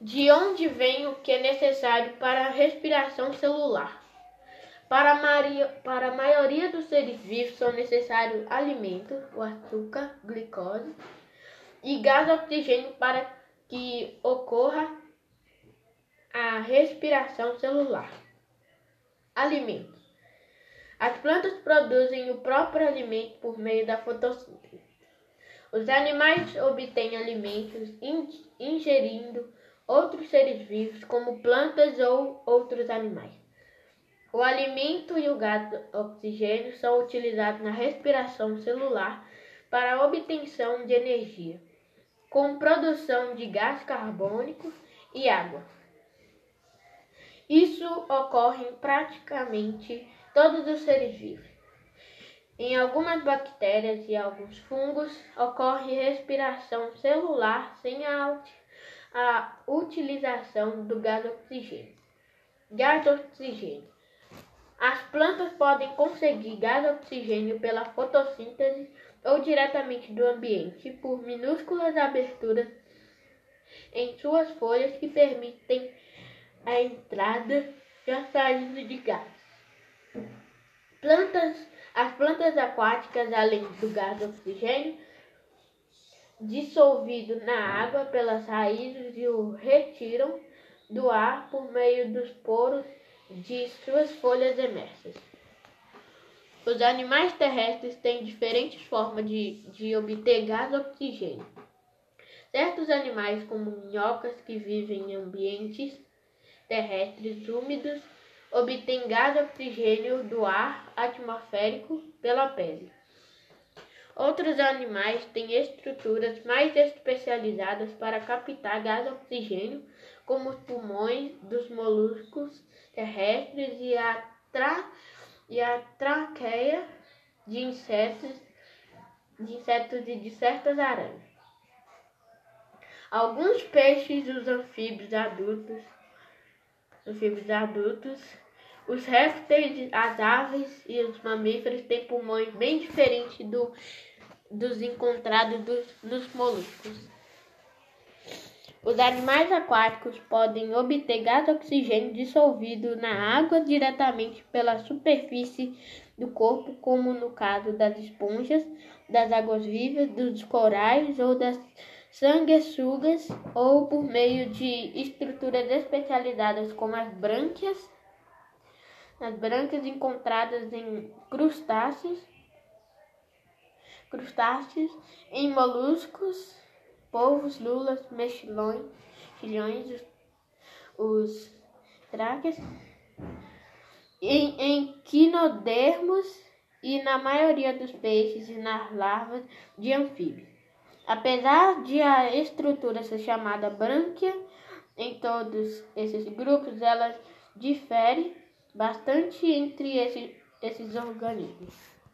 De onde vem o que é necessário para a respiração celular? Para a, maria, para a maioria dos seres vivos são necessários alimentos, o açúcar, glicose e gás oxigênio para que ocorra a respiração celular. Alimentos. As plantas produzem o próprio alimento por meio da fotossíntese. Os animais obtêm alimentos ingerindo outros seres vivos, como plantas ou outros animais. O alimento e o gás oxigênio são utilizados na respiração celular para a obtenção de energia, com produção de gás carbônico e água. Isso ocorre em praticamente todos os seres vivos. Em algumas bactérias e alguns fungos ocorre respiração celular sem a, a utilização do gás oxigênio. Gás oxigênio. As plantas podem conseguir gás oxigênio pela fotossíntese ou diretamente do ambiente por minúsculas aberturas em suas folhas que permitem a entrada e a saída de gás. Plantas, as plantas aquáticas, além do gás oxigênio, dissolvido na água pelas raízes e o retiram do ar por meio dos poros de suas folhas emersas. Os animais terrestres têm diferentes formas de, de obter gás oxigênio. Certos animais, como minhocas que vivem em ambientes terrestres úmidos, obtêm gás oxigênio do ar atmosférico pela pele. Outros animais têm estruturas mais especializadas para captar gás oxigênio, como os pulmões dos moluscos terrestres e a, tra e a traqueia de insetos, de insetos e de certas aranhas. Alguns peixes, os anfíbios adultos, anfíbios adultos, os répteis, as aves e os mamíferos têm pulmões bem diferentes do, dos encontrados dos, nos moluscos. Os animais aquáticos podem obter gás oxigênio dissolvido na água diretamente pela superfície do corpo, como no caso das esponjas, das águas-vivas, dos corais ou das sanguessugas, ou por meio de estruturas especializadas como as brânquias, as brânquias encontradas em crustáceos, crustáceos, em moluscos polvos, lulas, mexilhões, os, os tráqueas, em, em quinodermos e na maioria dos peixes e nas larvas de anfíbios. Apesar de a estrutura ser chamada brânquia, em todos esses grupos ela difere bastante entre esses, esses organismos.